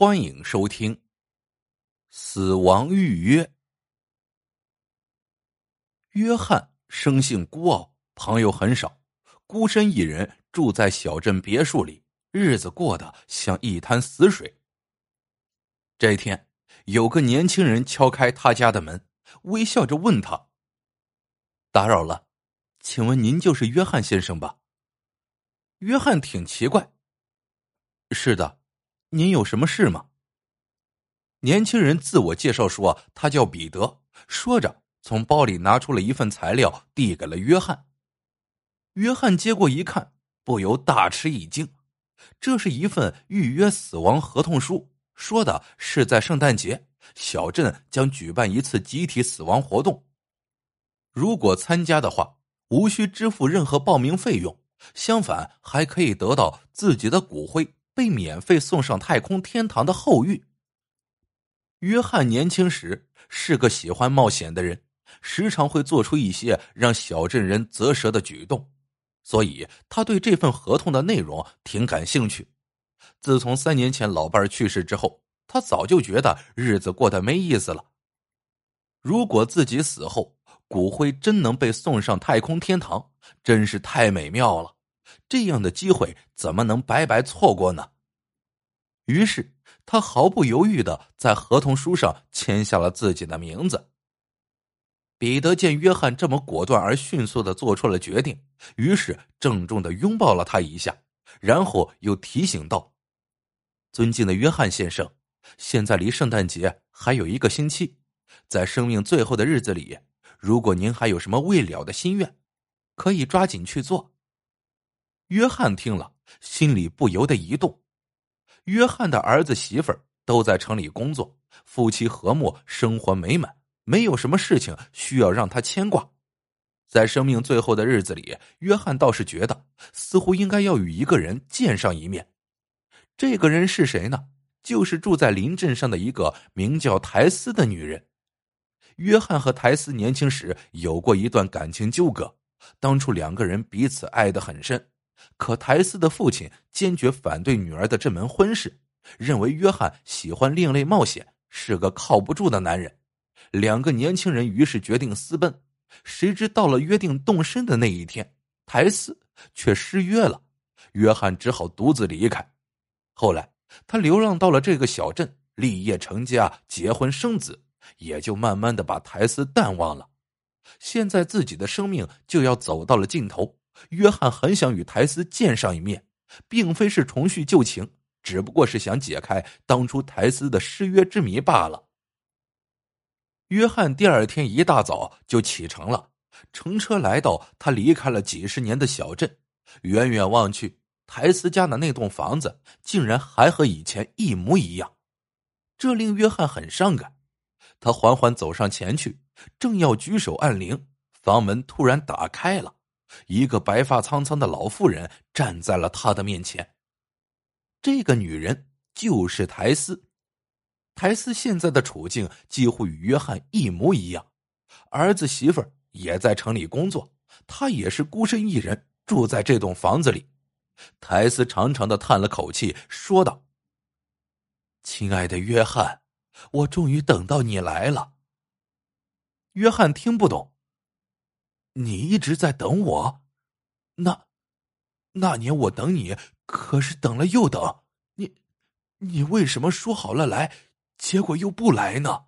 欢迎收听《死亡预约》。约翰生性孤傲，朋友很少，孤身一人住在小镇别墅里，日子过得像一滩死水。这一天，有个年轻人敲开他家的门，微笑着问他：“打扰了，请问您就是约翰先生吧？”约翰挺奇怪：“是的。”您有什么事吗？年轻人自我介绍说他叫彼得，说着从包里拿出了一份材料，递给了约翰。约翰接过一看，不由大吃一惊，这是一份预约死亡合同书，说的是在圣诞节小镇将举办一次集体死亡活动，如果参加的话，无需支付任何报名费用，相反还可以得到自己的骨灰。被免费送上太空天堂的后裔。约翰年轻时是个喜欢冒险的人，时常会做出一些让小镇人啧舌的举动，所以他对这份合同的内容挺感兴趣。自从三年前老伴去世之后，他早就觉得日子过得没意思了。如果自己死后骨灰真能被送上太空天堂，真是太美妙了。这样的机会怎么能白白错过呢？于是他毫不犹豫的在合同书上签下了自己的名字。彼得见约翰这么果断而迅速的做出了决定，于是郑重的拥抱了他一下，然后又提醒道：“尊敬的约翰先生，现在离圣诞节还有一个星期，在生命最后的日子里，如果您还有什么未了的心愿，可以抓紧去做。”约翰听了，心里不由得一动。约翰的儿子媳妇儿都在城里工作，夫妻和睦，生活美满，没有什么事情需要让他牵挂。在生命最后的日子里，约翰倒是觉得似乎应该要与一个人见上一面。这个人是谁呢？就是住在邻镇上的一个名叫苔丝的女人。约翰和苔丝年轻时有过一段感情纠葛，当初两个人彼此爱得很深。可苔丝的父亲坚决反对女儿的这门婚事，认为约翰喜欢另类冒险，是个靠不住的男人。两个年轻人于是决定私奔。谁知到了约定动身的那一天，苔丝却失约了，约翰只好独自离开。后来他流浪到了这个小镇，立业成家，结婚生子，也就慢慢的把苔丝淡忘了。现在自己的生命就要走到了尽头。约翰很想与苔丝见上一面，并非是重叙旧情，只不过是想解开当初苔丝的失约之谜罢了。约翰第二天一大早就启程了，乘车来到他离开了几十年的小镇。远远望去，苔丝家的那栋房子竟然还和以前一模一样，这令约翰很伤感。他缓缓走上前去，正要举手按铃，房门突然打开了。一个白发苍苍的老妇人站在了他的面前。这个女人就是苔丝。苔丝现在的处境几乎与约翰一模一样，儿子媳妇儿也在城里工作，他也是孤身一人住在这栋房子里。苔丝长长的叹了口气，说道：“亲爱的约翰，我终于等到你来了。”约翰听不懂。你一直在等我，那那年我等你，可是等了又等，你你为什么说好了来，结果又不来呢？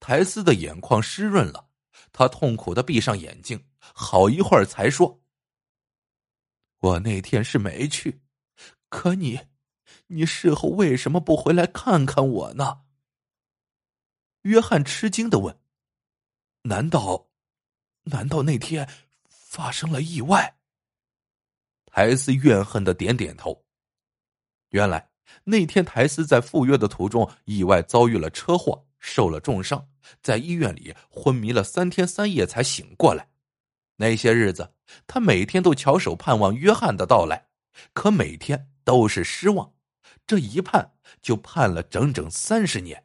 苔丝的眼眶湿润了，他痛苦的闭上眼睛，好一会儿才说：“我那天是没去，可你，你事后为什么不回来看看我呢？”约翰吃惊的问：“难道？”难道那天发生了意外？苔丝怨恨的点点头。原来那天苔丝在赴约的途中意外遭遇了车祸，受了重伤，在医院里昏迷了三天三夜才醒过来。那些日子，他每天都翘首盼望约翰的到来，可每天都是失望。这一盼就盼了整整三十年。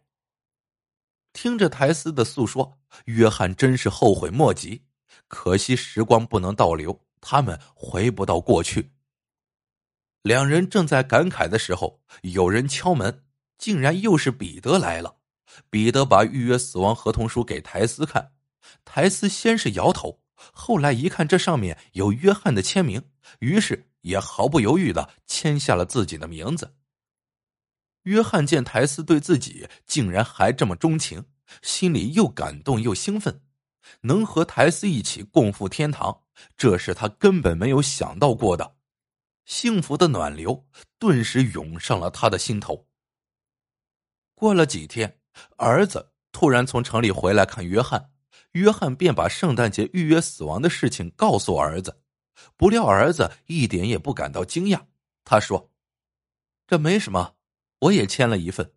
听着苔丝的诉说，约翰真是后悔莫及。可惜时光不能倒流，他们回不到过去。两人正在感慨的时候，有人敲门，竟然又是彼得来了。彼得把预约死亡合同书给台斯看，台斯先是摇头，后来一看这上面有约翰的签名，于是也毫不犹豫的签下了自己的名字。约翰见台斯对自己竟然还这么钟情，心里又感动又兴奋，能和台斯一起共赴天堂，这是他根本没有想到过的。幸福的暖流顿时涌上了他的心头。过了几天，儿子突然从城里回来看约翰，约翰便把圣诞节预约死亡的事情告诉儿子。不料儿子一点也不感到惊讶，他说：“这没什么，我也签了一份。”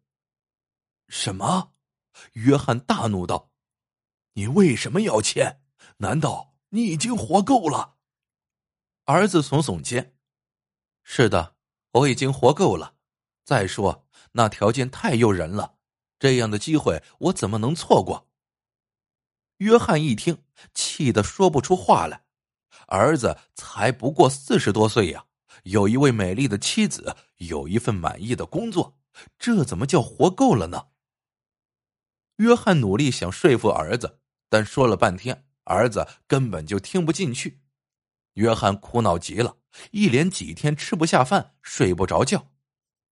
什么？约翰大怒道：“你为什么要签？难道你已经活够了？”儿子耸耸肩。是的，我已经活够了。再说，那条件太诱人了，这样的机会我怎么能错过？约翰一听，气得说不出话来。儿子才不过四十多岁呀，有一位美丽的妻子，有一份满意的工作，这怎么叫活够了呢？约翰努力想说服儿子，但说了半天，儿子根本就听不进去。约翰苦恼极了。一连几天吃不下饭，睡不着觉。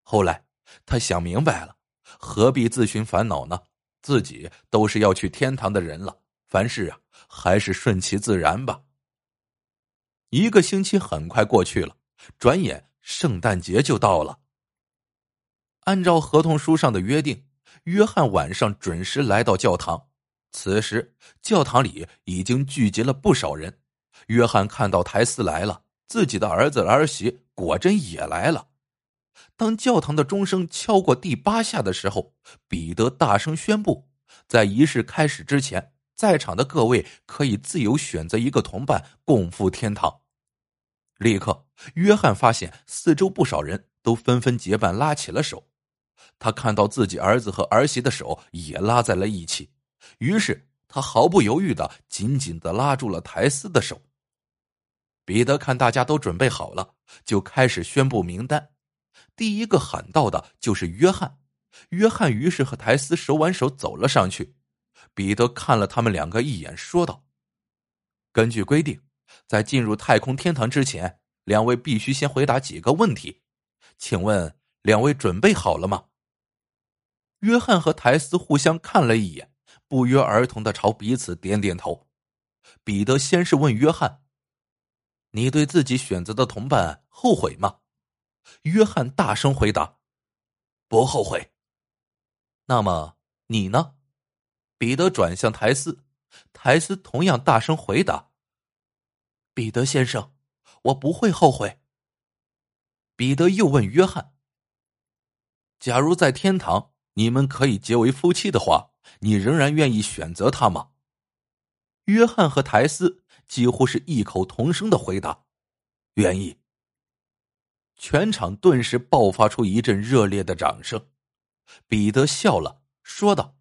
后来他想明白了，何必自寻烦恼呢？自己都是要去天堂的人了，凡事啊，还是顺其自然吧。一个星期很快过去了，转眼圣诞节就到了。按照合同书上的约定，约翰晚上准时来到教堂。此时，教堂里已经聚集了不少人。约翰看到台斯来了。自己的儿子儿媳果真也来了。当教堂的钟声敲过第八下的时候，彼得大声宣布，在仪式开始之前，在场的各位可以自由选择一个同伴共赴天堂。立刻，约翰发现四周不少人都纷纷结伴拉起了手。他看到自己儿子和儿媳的手也拉在了一起，于是他毫不犹豫的紧紧的拉住了台斯的手。彼得看大家都准备好了，就开始宣布名单。第一个喊到的就是约翰。约翰于是和台斯手挽手走了上去。彼得看了他们两个一眼，说道：“根据规定，在进入太空天堂之前，两位必须先回答几个问题。请问两位准备好了吗？”约翰和台斯互相看了一眼，不约而同的朝彼此点点头。彼得先是问约翰。你对自己选择的同伴后悔吗？约翰大声回答：“不后悔。”那么你呢？彼得转向台斯，台斯同样大声回答：“彼得先生，我不会后悔。”彼得又问约翰：“假如在天堂你们可以结为夫妻的话，你仍然愿意选择他吗？”约翰和台斯。几乎是异口同声的回答：“愿意。”全场顿时爆发出一阵热烈的掌声。彼得笑了，说道：“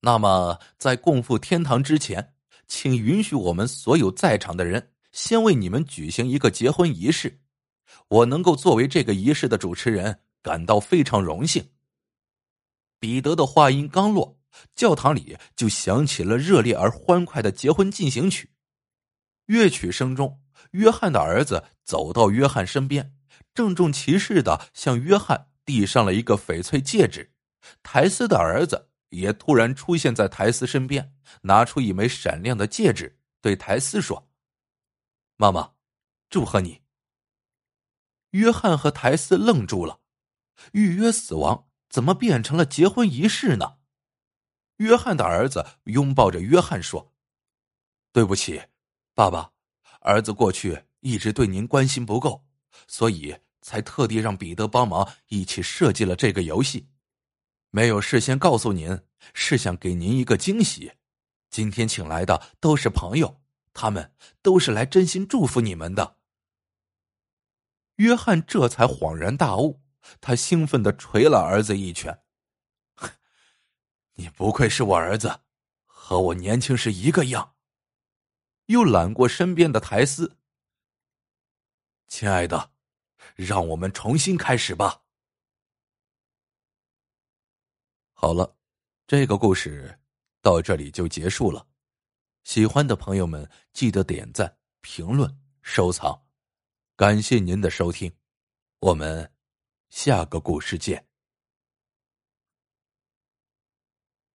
那么，在共赴天堂之前，请允许我们所有在场的人先为你们举行一个结婚仪式。我能够作为这个仪式的主持人，感到非常荣幸。”彼得的话音刚落。教堂里就响起了热烈而欢快的结婚进行曲，乐曲声中，约翰的儿子走到约翰身边，郑重其事的向约翰递上了一个翡翠戒指。台斯的儿子也突然出现在台斯身边，拿出一枚闪亮的戒指，对台斯说：“妈妈，祝贺你。”约翰和台斯愣住了，预约死亡怎么变成了结婚仪式呢？约翰的儿子拥抱着约翰说：“对不起，爸爸，儿子过去一直对您关心不够，所以才特地让彼得帮忙一起设计了这个游戏。没有事先告诉您，是想给您一个惊喜。今天请来的都是朋友，他们都是来真心祝福你们的。”约翰这才恍然大悟，他兴奋的捶了儿子一拳。你不愧是我儿子，和我年轻时一个样。又揽过身边的台丝，亲爱的，让我们重新开始吧。好了，这个故事到这里就结束了。喜欢的朋友们记得点赞、评论、收藏，感谢您的收听，我们下个故事见。